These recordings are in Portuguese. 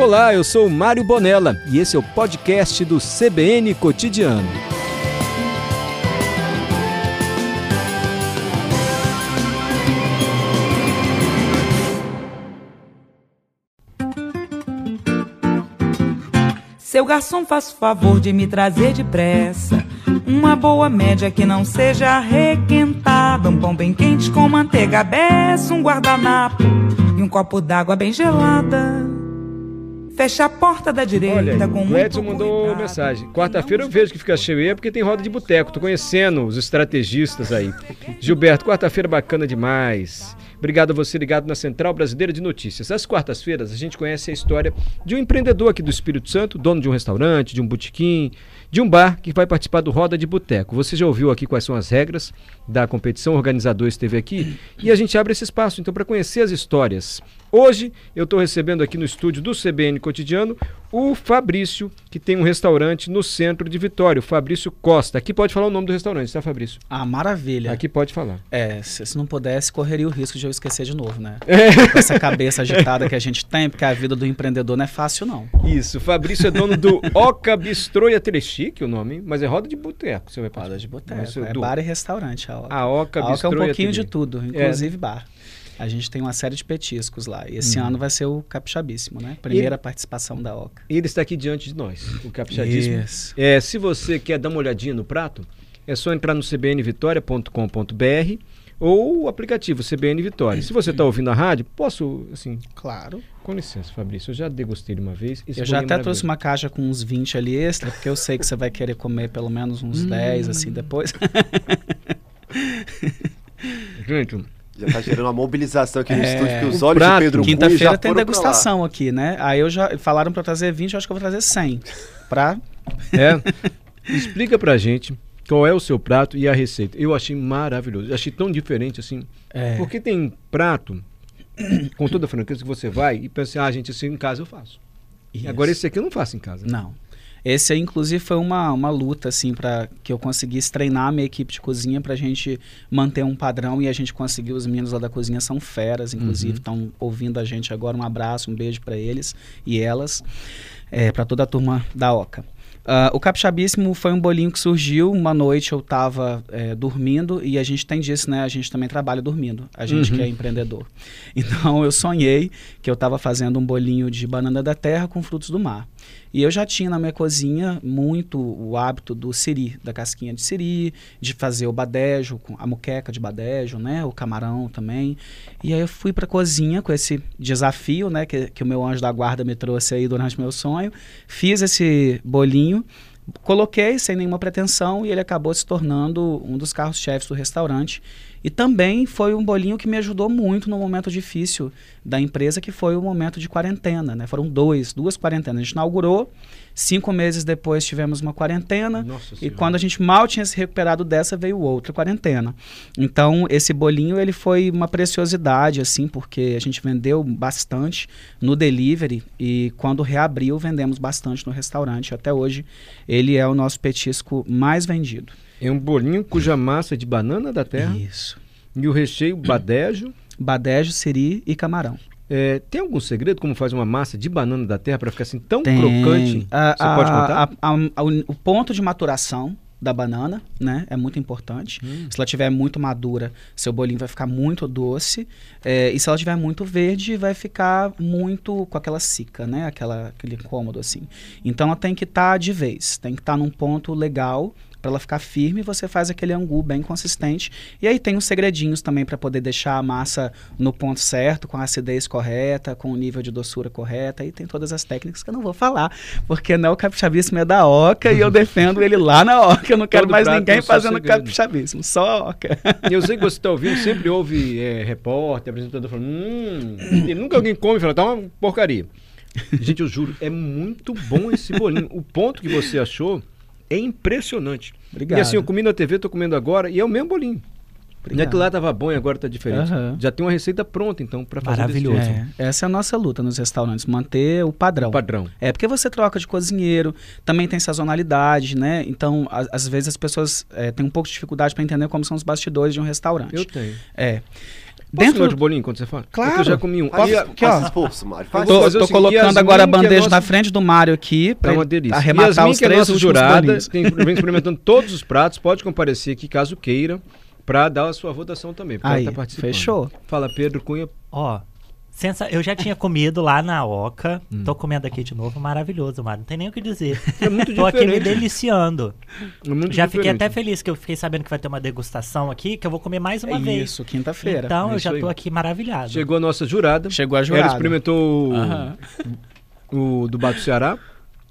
Olá, eu sou Mário Bonella e esse é o podcast do CBN Cotidiano. Seu garçom, faça o favor de me trazer depressa uma boa média que não seja requentada, um pão bem quente com manteiga beça, um guardanapo e um copo d'água bem gelada. Fecha a porta da direita Olha, com o Edson mandou cuidado. mensagem. Quarta-feira eu vejo que fica cheio aí é porque tem roda de boteco. Tô conhecendo os estrategistas aí. Gilberto, quarta-feira bacana demais. Obrigado a você ligado na Central Brasileira de Notícias. Às quartas-feiras a gente conhece a história de um empreendedor aqui do Espírito Santo, dono de um restaurante, de um botequim, de um bar que vai participar do Roda de Boteco. Você já ouviu aqui quais são as regras da competição, o organizador esteve aqui e a gente abre esse espaço então para conhecer as histórias. Hoje eu estou recebendo aqui no estúdio do CBN Cotidiano o Fabrício, que tem um restaurante no centro de Vitória, o Fabrício Costa. Aqui pode falar o nome do restaurante, tá, Fabrício? Ah, maravilha. Aqui pode falar. É, se, se não pudesse, correria o risco de eu esquecer de novo, né? É. Com essa cabeça agitada que a gente tem, porque a vida do empreendedor não é fácil, não. Isso, o Fabrício é dono do Oca Bistrô e Ateliê Chique, o nome, mas é roda de boteco, você vai Roda de boteco, é do... bar e restaurante a Oca. A Oca, a Oca é um pouquinho de tudo, inclusive é. bar. A gente tem uma série de petiscos lá. E esse uhum. ano vai ser o Capixabíssimo, né? Primeira ele, participação da Oca. Ele está aqui diante de nós, o Capixabíssimo. Isso. É, se você quer dar uma olhadinha no prato, é só entrar no cbnvitoria.com.br ou o aplicativo CBN Vitória. Se você está ouvindo a rádio, posso, assim... Claro. Com licença, Fabrício, eu já degustei uma vez. eu já até trouxe uma caixa com uns 20 ali extra, porque eu sei que você vai querer comer pelo menos uns hum. 10, assim, depois. Gente... Já tá gerando uma mobilização aqui no é, estúdio, que os olhos prato, de Pedro Quinta-feira tem degustação aqui, né? Aí eu já falaram para trazer 20, eu acho que eu vou trazer 100. Pra... É. Explica pra gente qual é o seu prato e a receita. Eu achei maravilhoso. Eu achei tão diferente assim. É. Porque tem prato, com toda a franqueza, que você vai e pensa assim, ah, gente, isso em casa eu faço. Isso. Agora esse aqui eu não faço em casa. Não. Esse aí, inclusive, foi uma, uma luta, assim, para que eu conseguisse treinar a minha equipe de cozinha para a gente manter um padrão e a gente conseguiu. Os meninos lá da cozinha são feras, inclusive, estão uhum. ouvindo a gente agora. Um abraço, um beijo para eles e elas, é, para toda a turma da OCA. Uh, o capixabíssimo foi um bolinho que surgiu uma noite eu estava é, dormindo e a gente tem disso, né? A gente também trabalha dormindo, a gente uhum. que é empreendedor. Então eu sonhei que eu estava fazendo um bolinho de banana da terra com frutos do mar. E eu já tinha na minha cozinha muito o hábito do siri, da casquinha de siri, de fazer o badejo, a muqueca de badejo, né? O camarão também. E aí eu fui para a cozinha com esse desafio, né? Que, que o meu anjo da guarda me trouxe aí durante meu sonho. Fiz esse bolinho coloquei sem nenhuma pretensão e ele acabou se tornando um dos carros-chefes do restaurante. E também foi um bolinho que me ajudou muito no momento difícil da empresa, que foi o momento de quarentena. Né? Foram dois, duas quarentenas. A gente inaugurou, cinco meses depois tivemos uma quarentena. Nossa e senhora. quando a gente mal tinha se recuperado dessa, veio outra quarentena. Então, esse bolinho ele foi uma preciosidade, assim, porque a gente vendeu bastante no delivery e quando reabriu, vendemos bastante no restaurante. Até hoje, ele é o nosso petisco mais vendido. É um bolinho cuja massa é de banana da terra. Isso. E o recheio badejo. Badejo, siri e camarão. É, tem algum segredo como faz uma massa de banana da terra para ficar assim tão tem. crocante? A, Você a, pode contar? A, o ponto de maturação da banana, né? É muito importante. Hum. Se ela tiver muito madura, seu bolinho vai ficar muito doce. É, e se ela tiver muito verde, vai ficar muito com aquela cica, né? Aquela, aquele incômodo assim. Então ela tem que estar tá de vez, tem que estar tá num ponto legal para ela ficar firme, você faz aquele angu bem consistente. E aí tem os segredinhos também para poder deixar a massa no ponto certo, com a acidez correta, com o nível de doçura correta. E tem todas as técnicas que eu não vou falar, porque não o capixabíssimo é da Oca e eu defendo ele lá na Oca. Eu não quero Todo mais ninguém fazendo capixabíssimo, só Oca. E eu sei que você está ouvindo, sempre ouve é, repórter, apresentador falando, hum, e nunca alguém come e fala, tá uma porcaria. Gente, eu juro, é muito bom esse bolinho. O ponto que você achou é impressionante. Obrigado. E assim, eu comi na TV, tô comendo agora, e é o mesmo bolinho. Não é que lá tava bom e agora tá diferente. Uhum. Já tem uma receita pronta, então, para fazer Maravilhoso. É, essa é a nossa luta nos restaurantes, manter o padrão. O padrão. É, porque você troca de cozinheiro, também tem sazonalidade, né? Então, a, às vezes as pessoas é, têm um pouco de dificuldade para entender como são os bastidores de um restaurante. Eu tenho. É. Posso Dentro do bolinho quando você fala? Claro. É eu já comi um. Aqui, aqui, ó. Esforço, Mário. Faz tô, tô colocando agora a bandeja nossa... na frente do Mário aqui para tá arrematar Yasmin, os três que é tem, vem experimentando todos os pratos, pode comparecer aqui caso queira para dar a sua votação também. Aí, tá fechou. Fala, Pedro Cunha. Ó, Sensa... Eu já tinha comido lá na Oca. Hum. Tô comendo aqui de novo. Maravilhoso, mano. Não tem nem o que dizer. É muito Tô aqui me deliciando. É muito já diferente. fiquei até feliz que eu fiquei sabendo que vai ter uma degustação aqui, que eu vou comer mais uma é vez. Isso, quinta-feira. Então é eu já tô aí. aqui maravilhado. Chegou a nossa jurada. Chegou a jurada. Ela experimentou o, o do Bato Ceará.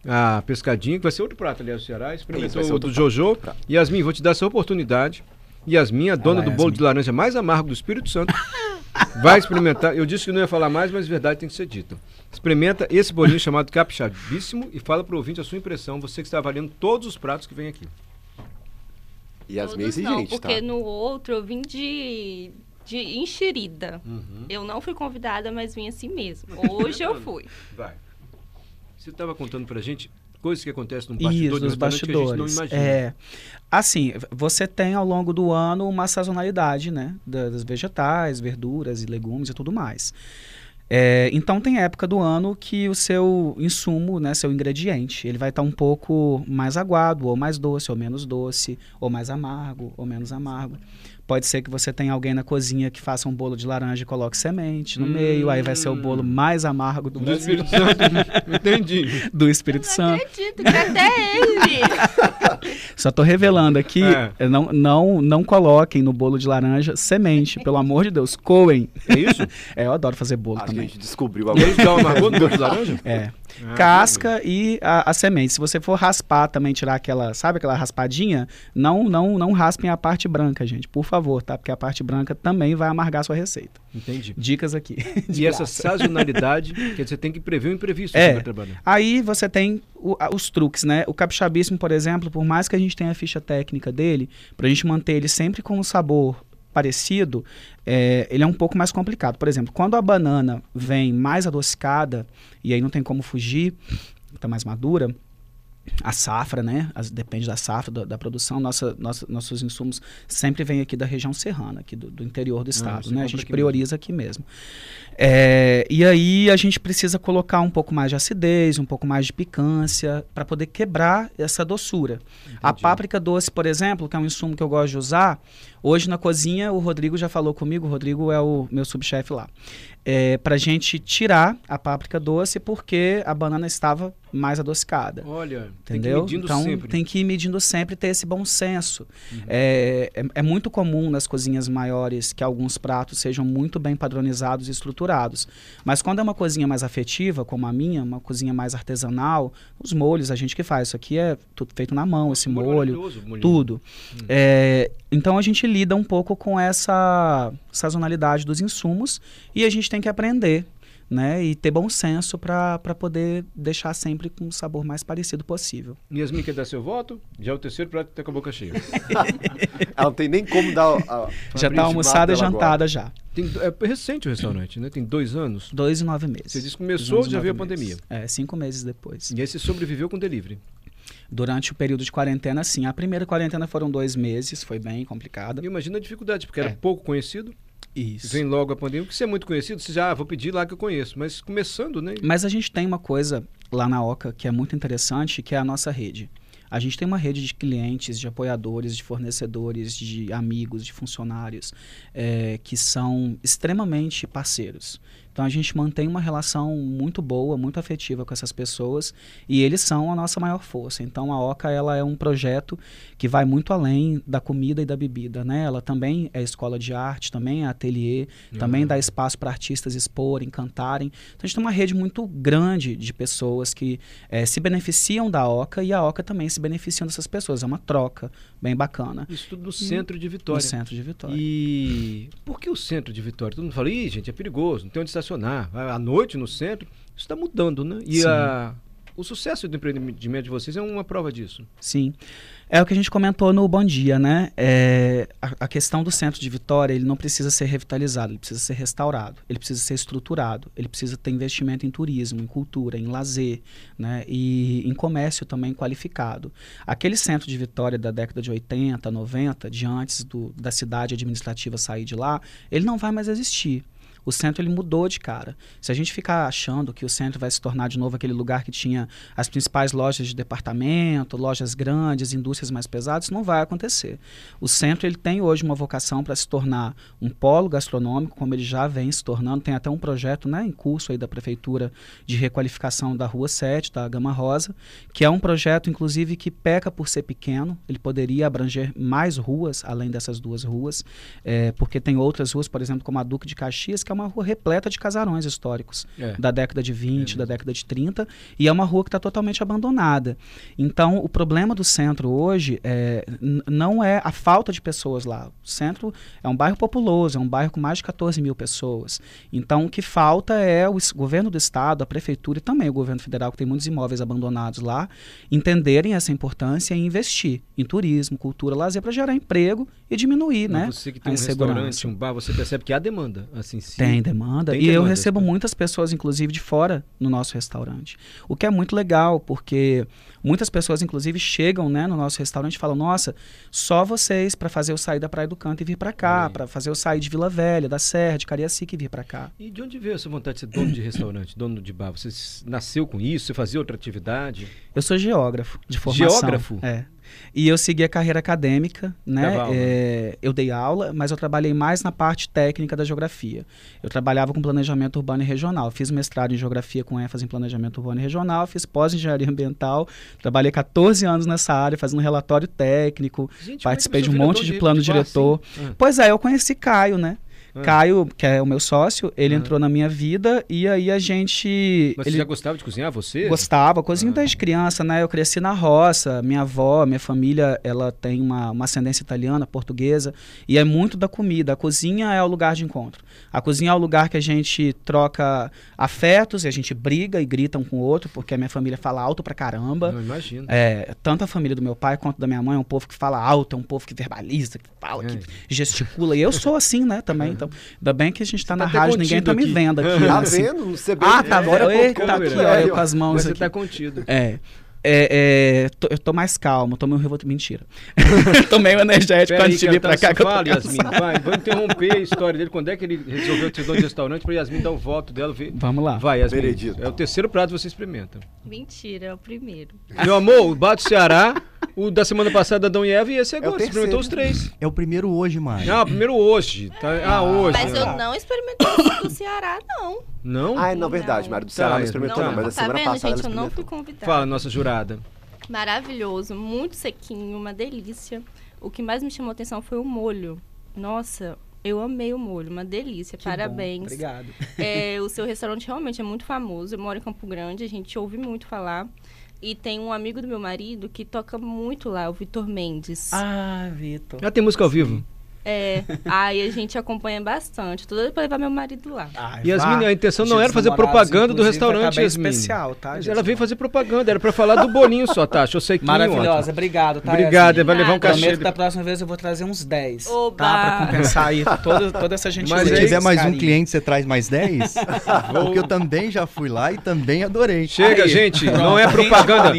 A pescadinha, que vai ser outro prato, aliás, do Ceará. Experimentou o do Jojo. Prato. Yasmin, vou te dar essa oportunidade. Yasmin, a dona do bolo de laranja mais amargo do Espírito Santo, vai experimentar. Eu disse que não ia falar mais, mas verdade tem que ser dito. Experimenta esse bolinho chamado capixabíssimo e fala para o ouvinte a sua impressão, você que está avaliando todos os pratos que vem aqui. Yasmin é exigente, porque tá? no outro eu vim de, de enxerida. Uhum. Eu não fui convidada, mas vim assim mesmo. Hoje eu fui. Vai. Você estava contando para gente coisas que acontecem no bastidor Isso, nos bastidores. É. Assim, você tem ao longo do ano uma sazonalidade, né? Das vegetais, verduras e legumes e tudo mais. É, então tem época do ano que o seu insumo, né, seu ingrediente, ele vai estar tá um pouco mais aguado, ou mais doce, ou menos doce, ou mais amargo, ou menos amargo. Pode ser que você tenha alguém na cozinha que faça um bolo de laranja e coloque semente no hum. meio, aí vai ser o bolo mais amargo do, do Espírito Santo. Entendi. Do Espírito não Santo. acredito que até ele. Só tô revelando aqui, é. não, não, não coloquem no bolo de laranja semente, pelo amor de Deus, coem. É isso? é, eu adoro fazer bolo Acho também. a gente descobriu agora. E dá uma amargor no bolo de laranja? É. Ah, Casca e a, a, semente. Se você for raspar também, tirar aquela, sabe aquela raspadinha, não, não, não raspem a parte branca, gente, por favor, tá? Porque a parte branca também vai amargar a sua receita. Entendi. Dicas aqui. E essa sazonalidade, que você tem que prever o imprevisto é, Aí você tem o, os truques, né? O capixabismo, por exemplo, por mais que a gente tenha a ficha técnica dele, para a gente manter ele sempre com um sabor parecido, é, ele é um pouco mais complicado. Por exemplo, quando a banana vem mais adocicada, e aí não tem como fugir, está mais madura, a safra, né? As, depende da safra, da, da produção. Nossa, nossa, nossos insumos sempre vêm aqui da região serrana, aqui do, do interior do ah, estado, ah, né? A gente aqui prioriza mesmo. aqui mesmo. É, e aí a gente precisa colocar um pouco mais de acidez, um pouco mais de picância, para poder quebrar essa doçura. Entendi. A páprica doce, por exemplo, que é um insumo que eu gosto de usar, hoje na cozinha o Rodrigo já falou comigo, o Rodrigo é o meu subchefe lá é, para gente tirar a páprica doce porque a banana estava mais adocicada. Olha, entendeu? Tem então sempre. tem que ir medindo sempre ter esse bom senso. Uhum. É, é, é, muito comum nas cozinhas maiores que alguns pratos sejam muito bem padronizados e estruturados. Mas quando é uma cozinha mais afetiva, como a minha, uma cozinha mais artesanal, os molhos a gente que faz. Isso aqui é tudo feito na mão, esse molho, tudo. Hum. É, então a gente lida um pouco com essa sazonalidade dos insumos e a gente tem que aprender né? E ter bom senso para poder deixar sempre com o sabor mais parecido possível. Yasmin quer dar seu voto? Já é o terceiro prato que tá com a boca cheia. Ela não tem nem como dar. A, já está almoçada e jantada agora. já. Tem, é recente o restaurante, né? Tem dois anos. Dois e nove meses. Você disse que começou, já veio a pandemia. É, cinco meses depois. E aí você sobreviveu com delivery? Durante o período de quarentena, sim. A primeira quarentena foram dois meses, foi bem complicada. Imagina a dificuldade, porque é. era pouco conhecido. Isso. Vem logo a pandemia, porque você é muito conhecido, você já ah, vou pedir lá que eu conheço, mas começando, né? Mas a gente tem uma coisa lá na Oca que é muito interessante, que é a nossa rede. A gente tem uma rede de clientes, de apoiadores, de fornecedores, de amigos, de funcionários é, que são extremamente parceiros. Então a gente mantém uma relação muito boa, muito afetiva com essas pessoas e eles são a nossa maior força. Então a Oca ela é um projeto que vai muito além da comida e da bebida, né? Ela também é escola de arte, também é ateliê, uhum. também dá espaço para artistas exporem, cantarem. Então a gente tem uma rede muito grande de pessoas que é, se beneficiam da Oca e a Oca também se beneficia dessas pessoas. É uma troca bem bacana. Isso tudo no centro de Vitória. No centro de Vitória. E por que o centro de Vitória? Todo mundo fala, ih, gente, é perigoso, não tem onde estacionar. À noite no centro, isso está mudando, né? E a, o sucesso do empreendimento de vocês é uma prova disso. Sim. É o que a gente comentou no Bom Dia, né? É, a, a, questão do centro de Vitória, ele não precisa ser revitalizado, ele precisa ser restaurado, ele precisa ser estruturado, ele precisa ter investimento em turismo, em cultura, em lazer, né? E em comércio também qualificado. Aquele centro de Vitória da década de 80, 90, de antes do, da cidade administrativa sair de lá, ele não vai mais existir o centro ele mudou de cara. Se a gente ficar achando que o centro vai se tornar de novo aquele lugar que tinha as principais lojas de departamento, lojas grandes, indústrias mais pesadas, não vai acontecer. O centro ele tem hoje uma vocação para se tornar um polo gastronômico, como ele já vem se tornando. Tem até um projeto né, em curso aí da prefeitura de requalificação da Rua 7, da Gama Rosa, que é um projeto, inclusive, que peca por ser pequeno. Ele poderia abranger mais ruas, além dessas duas ruas, é, porque tem outras ruas, por exemplo, como a Duque de Caxias, que é uma rua repleta de casarões históricos é. da década de 20, é da década de 30, e é uma rua que está totalmente abandonada. Então, o problema do centro hoje é, não é a falta de pessoas lá. O centro é um bairro populoso, é um bairro com mais de 14 mil pessoas. Então, o que falta é o governo do estado, a prefeitura e também o governo federal, que tem muitos imóveis abandonados lá, entenderem essa importância e investir em turismo, cultura, lazer, para gerar emprego e diminuir né, você que tem um restaurante, um bar, você percebe que há demanda. Assim, sim. Tem demanda. Tem e eu recebo muitas pessoas, inclusive, de fora no nosso restaurante. O que é muito legal, porque muitas pessoas, inclusive, chegam né, no nosso restaurante e falam: Nossa, só vocês para fazer eu sair da Praia do Canto e vir para cá, para fazer eu sair de Vila Velha, da Serra, de Cariacica e vir para cá. E de onde veio essa vontade de ser dono de restaurante, dono de bar? Você nasceu com isso? Você fazia outra atividade? Eu sou geógrafo de formação. Geógrafo? É. E eu segui a carreira acadêmica, né? É, eu dei aula, mas eu trabalhei mais na parte técnica da geografia. Eu trabalhava com planejamento urbano e regional. Fiz mestrado em geografia com ênfase em planejamento urbano e regional, fiz pós-engenharia ambiental, trabalhei 14 anos nessa área, fazendo relatório técnico, Gente, participei é de um monte de plano de diretor. Ah. Pois é, eu conheci Caio, né? Ah. Caio, que é o meu sócio, ele ah. entrou na minha vida e aí a gente. Mas ele... você já gostava de cozinhar, você? Gostava, cozinho ah. desde criança, né? Eu cresci na roça, minha avó, minha família, ela tem uma, uma ascendência italiana, portuguesa, e é muito da comida. A cozinha é o lugar de encontro. A cozinha é o lugar que a gente troca afetos e a gente briga e grita um com o outro, porque a minha família fala alto pra caramba. Eu imagino. É, tanto a família do meu pai quanto da minha mãe é um povo que fala alto, é um povo que verbaliza, que fala, é. que gesticula. E eu sou assim, né, também. Então, ainda bem que a gente está tá na rádio, ninguém tá me vendo aqui. Tá assim. vendo? Você ah, tá agora é, tá aqui, ó, eu com as mãos Você aqui. tá contido. É. É, é, tô, eu tô mais calmo, tomei um revolto. Mentira. tomei um energético Pera antes de vir pra cá. Fala, Yasmin, vai, vamos interromper a história dele. Quando é que ele resolveu ter dono de restaurante pra Yasmin dar o voto dela? Ver... Vamos lá. Vai, Yasmin. Veredito. É o terceiro prato que você experimenta. Mentira, é o primeiro. Meu amor, o Bato Ceará, o da semana passada, Adão e Eva, e esse agora. É você experimentou os três. É o primeiro hoje, Mário. Ah, o primeiro hoje. Tá... Ah, hoje. Mas eu não experimentei o do Ceará, não. Não? Ah, é, não, verdade, Mário. Do Ceará tá, não experimentou, não, não, mas a tá semana vendo, passada gente, eu não fui convidada. Fala, nossa jurada. Maravilhoso, muito sequinho, uma delícia. O que mais me chamou a atenção foi o molho. Nossa, eu amei o molho, uma delícia. Que Parabéns. Bom, obrigado. É, o seu restaurante realmente é muito famoso. Eu moro em Campo Grande, a gente ouve muito falar. E tem um amigo do meu marido que toca muito lá, o Vitor Mendes. Ah, Vitor. Já tem música ao vivo? É, aí a gente acompanha bastante. Tô doida pra levar meu marido lá. Ai, Yasmin, a intenção não era fazer propaganda do restaurante, Yasmin. especial, tá? Mas ela veio fazer propaganda, era pra falar do bolinho só, tá? Eu sei que Maravilhosa, obrigado, tá? Obrigado, vai levar um cachê. Prometo que da próxima vez eu vou trazer uns 10, Oba. tá? Pra compensar aí toda, toda essa gente. Mas se tiver mais carinho. um cliente, você traz mais 10? Porque eu também já fui lá e também adorei. Chega, aí, gente, pronto, não é propaganda.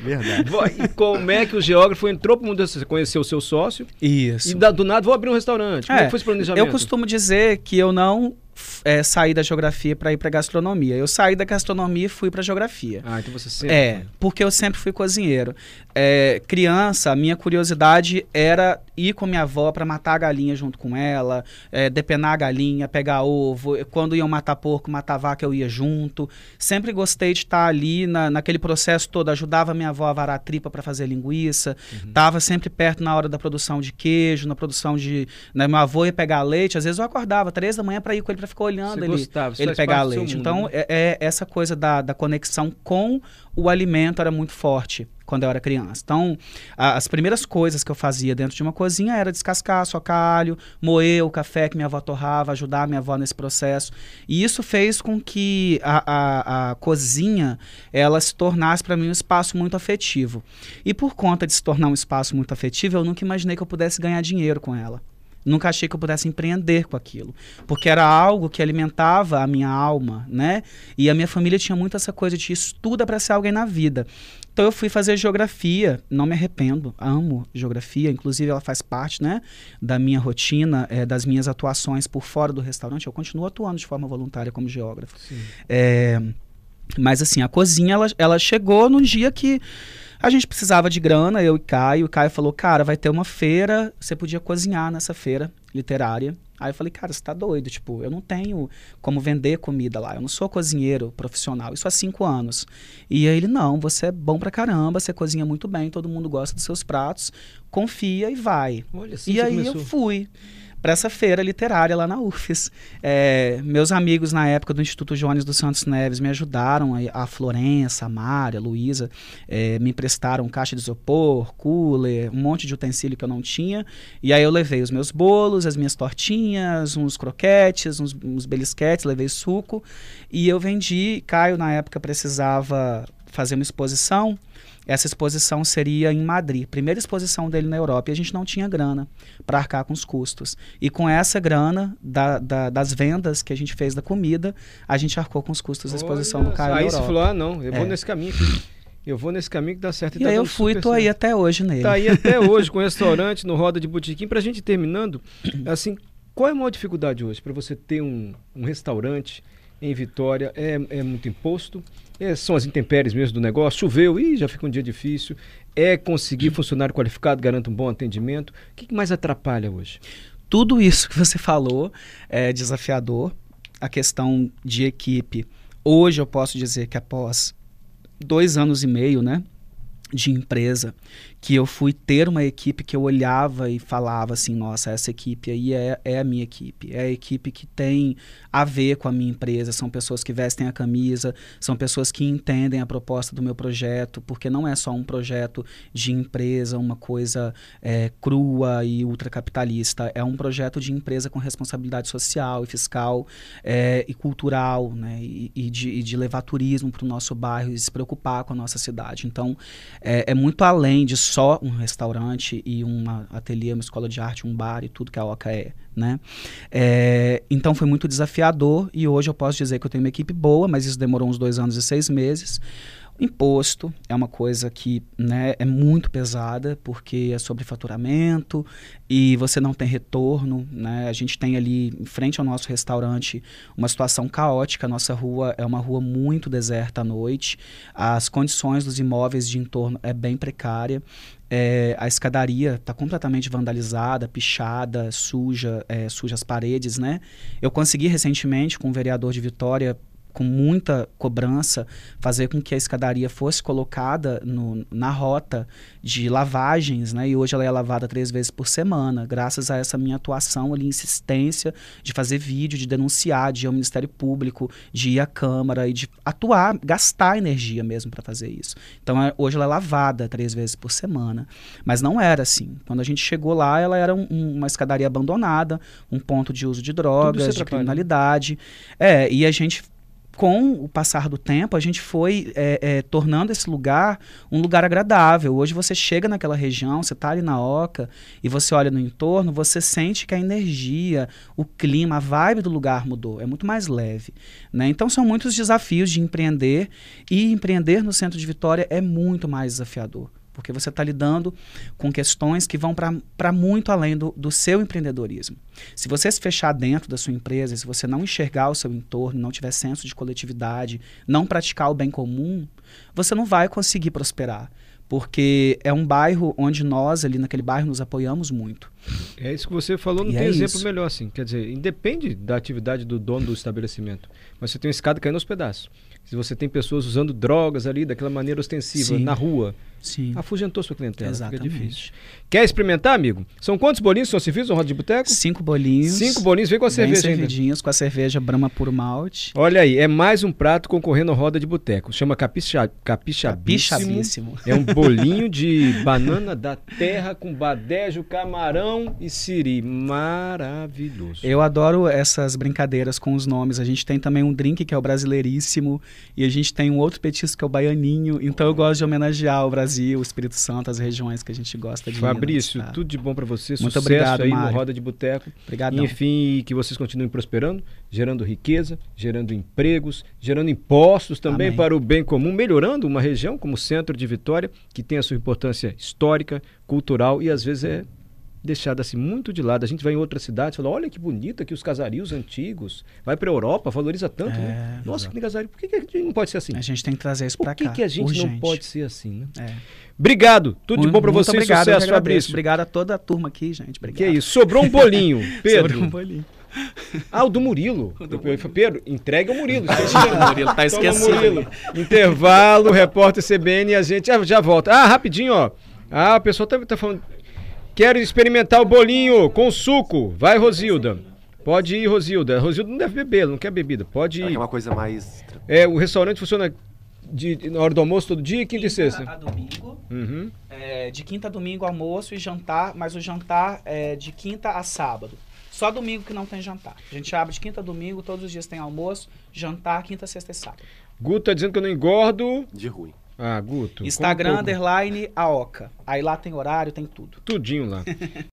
Verdade. E como é que o geógrafo entrou pro mundo, você conheceu o seu sócio? Isso. E da, do nada vou abrir um restaurante. Como é, que foi esse planejamento? Eu costumo dizer que eu não é, saí da geografia para ir para gastronomia. Eu saí da gastronomia e fui para geografia. Ah, então você sempre. É, porque eu sempre fui cozinheiro. É, criança, a minha curiosidade era ir com minha avó para matar a galinha junto com ela, é, depenar a galinha, pegar ovo. Quando iam matar porco, matar vaca, eu ia junto. Sempre gostei de estar ali na, naquele processo todo. Ajudava minha avó a varar a tripa para fazer linguiça. Uhum. Tava sempre perto na hora da produção de queijo, na produção de. Né, meu avô ia pegar leite. Às vezes eu acordava três da manhã para ir com ele para ficar olhando você ele, gostava, ele pegar leite. Mundo, então, né? é, é, essa coisa da, da conexão com o alimento era muito forte quando eu era criança. Então, a, as primeiras coisas que eu fazia dentro de uma cozinha era descascar socalho, moer o café que minha avó torrava, ajudar a minha avó nesse processo. E isso fez com que a, a, a cozinha ela se tornasse para mim um espaço muito afetivo. E por conta de se tornar um espaço muito afetivo, eu nunca imaginei que eu pudesse ganhar dinheiro com ela. Nunca achei que eu pudesse empreender com aquilo, porque era algo que alimentava a minha alma, né? E a minha família tinha muito essa coisa de estuda para ser alguém na vida. Então eu fui fazer geografia, não me arrependo, amo geografia, inclusive ela faz parte, né, da minha rotina, é, das minhas atuações por fora do restaurante. Eu continuo atuando de forma voluntária como geógrafo. É, mas assim, a cozinha ela, ela chegou num dia que a gente precisava de grana, eu e Caio. O Caio falou, cara, vai ter uma feira, você podia cozinhar nessa feira literária. Aí eu falei, cara, você tá doido, tipo, eu não tenho como vender comida lá, eu não sou cozinheiro profissional, isso há cinco anos. E aí ele, não, você é bom pra caramba, você cozinha muito bem, todo mundo gosta dos seus pratos, confia e vai. Olha, assim e aí começou. eu fui para essa feira literária lá na UFES. É, meus amigos na época do Instituto Jones dos Santos Neves me ajudaram, a, Florença, a Mária, a Luísa, é, me emprestaram caixa de isopor, cooler, um monte de utensílio que eu não tinha. E aí eu levei os meus bolos, as minhas tortinhas, uns croquetes, uns, uns belisquetes, levei suco. E eu vendi, Caio na época precisava fazer uma exposição essa exposição seria em Madrid, primeira exposição dele na Europa, e a gente não tinha grana para arcar com os custos. E com essa grana da, da, das vendas que a gente fez da comida, a gente arcou com os custos da exposição Olha, do Caio Aí você falou, ah não, eu vou é. nesse caminho aqui. Eu vou nesse caminho que dá certo. E, e tá aí eu fui, tô certo. aí até hoje nele. Tá aí até hoje com restaurante, no Roda de Botequim. Pra gente terminando, assim, qual é a maior dificuldade hoje para você ter um, um restaurante em Vitória? É, é muito imposto? É, são as intempéries mesmo do negócio, choveu e já fica um dia difícil. É conseguir funcionário qualificado, garanta um bom atendimento. O que mais atrapalha hoje? Tudo isso que você falou é desafiador. A questão de equipe. Hoje eu posso dizer que após dois anos e meio, né, de empresa, que eu fui ter uma equipe que eu olhava e falava assim, nossa, essa equipe aí é, é a minha equipe, é a equipe que tem a ver com a minha empresa, são pessoas que vestem a camisa, são pessoas que entendem a proposta do meu projeto, porque não é só um projeto de empresa, uma coisa é, crua e ultracapitalista, é um projeto de empresa com responsabilidade social e fiscal é, e cultural, né, e, e, de, e de levar turismo para o nosso bairro e se preocupar com a nossa cidade. Então, é, é muito além de só um restaurante e um ateliê, uma escola de arte, um bar e tudo que a Oca é, né? É, então foi muito desafiador e hoje eu posso dizer que eu tenho uma equipe boa, mas isso demorou uns dois anos e seis meses. Imposto é uma coisa que né, é muito pesada, porque é sobre faturamento e você não tem retorno. Né? A gente tem ali, em frente ao nosso restaurante, uma situação caótica. A nossa rua é uma rua muito deserta à noite. As condições dos imóveis de entorno é bem precária. É, a escadaria está completamente vandalizada, pichada, suja, é, suja as paredes, né? Eu consegui recentemente com o vereador de Vitória com muita cobrança, fazer com que a escadaria fosse colocada no, na rota de lavagens, né? E hoje ela é lavada três vezes por semana, graças a essa minha atuação ali, insistência de fazer vídeo, de denunciar, de ir ao Ministério Público, de ir à Câmara e de atuar, gastar energia mesmo para fazer isso. Então é, hoje ela é lavada três vezes por semana, mas não era assim. Quando a gente chegou lá, ela era um, uma escadaria abandonada, um ponto de uso de drogas, de criminalidade. É, e a gente com o passar do tempo, a gente foi é, é, tornando esse lugar um lugar agradável. Hoje você chega naquela região, você está ali na Oca e você olha no entorno, você sente que a energia, o clima, a vibe do lugar mudou. É muito mais leve. Né? Então são muitos desafios de empreender e empreender no centro de Vitória é muito mais desafiador porque você está lidando com questões que vão para muito além do, do seu empreendedorismo. Se você se fechar dentro da sua empresa, se você não enxergar o seu entorno, não tiver senso de coletividade, não praticar o bem comum, você não vai conseguir prosperar. Porque é um bairro onde nós, ali naquele bairro, nos apoiamos muito. É isso que você falou, não E tem é exemplo isso. melhor assim. Quer dizer, independe da atividade do dono do estabelecimento. Mas você tem uma escada caindo aos pedaços. Se você tem pessoas usando drogas ali daquela maneira ostensiva Sim. na rua, Sim. afugentou sua clientela. Exatamente. Fica difícil. Quer experimentar, amigo? São quantos bolinhos são servidos no Roda de Boteco? Cinco bolinhos. Cinco bolinhos, vem com a cerveja ainda. com a cerveja Brahma Puro Malte. Olha aí, é mais um prato concorrendo ao Roda de Boteco. Chama capixa, capixabíssimo. Capixabíssimo. É um bolinho de banana da terra com badejo, camarão e siri. Maravilhoso. Eu adoro essas brincadeiras com os nomes. A gente tem também um drink que é o Brasileiríssimo e a gente tem um outro petisco que é o Baianinho. Então eu gosto de homenagear o Brasil, o Espírito Santo, as regiões que a gente gosta de Fabrício, Minas, tá? tudo de bom pra você. Muito Sucesso obrigado, aí no Mário. Roda de Boteco. Obrigadão. Enfim, que vocês continuem prosperando, gerando riqueza, gerando empregos, gerando impostos também Amém. para o bem comum, melhorando uma região como o centro de Vitória, que tem a sua importância histórica, cultural e às vezes é deixada assim muito de lado. A gente vai em outra cidade e fala: olha que bonita aqui os casarios antigos. Vai para a Europa, valoriza tanto, né? É, Nossa, que casario. Por que, que a gente não pode ser assim? A gente tem que trazer isso Por pra que, cá. que a gente urgente. não pode ser assim, né? É. Obrigado. Tudo de bom para você. obrigado, que Sucesso. Fabrício. Obrigado a toda a turma aqui, gente. Obrigado. Que isso. Sobrou um bolinho. Pedro. Sobre um bolinho. Ah, o do Murilo. Depois, Pedro, entrega o Murilo. O Murilo tá Toma, esquecido. Murilo. Intervalo, repórter CBN e a gente já, já volta. Ah, rapidinho, ó. Ah, o pessoal tá, tá falando. Quero experimentar o bolinho com suco. Vai, Rosilda. Pode ir, Rosilda. Rosilda não deve beber, ela não quer bebida. Pode É ir. uma coisa mais. É, o restaurante funciona de, na hora do almoço todo dia, quinta e sexta. a domingo. Uhum. É, de quinta a domingo almoço e jantar, mas o jantar é de quinta a sábado. Só domingo que não tem jantar. A gente abre de quinta a domingo, todos os dias tem almoço, jantar, quinta, sexta e sábado. Guto tá dizendo que eu não engordo. De ruim. Ah, Guto. Instagram, underline, aoca. Aí lá tem horário, tem tudo. Tudinho lá.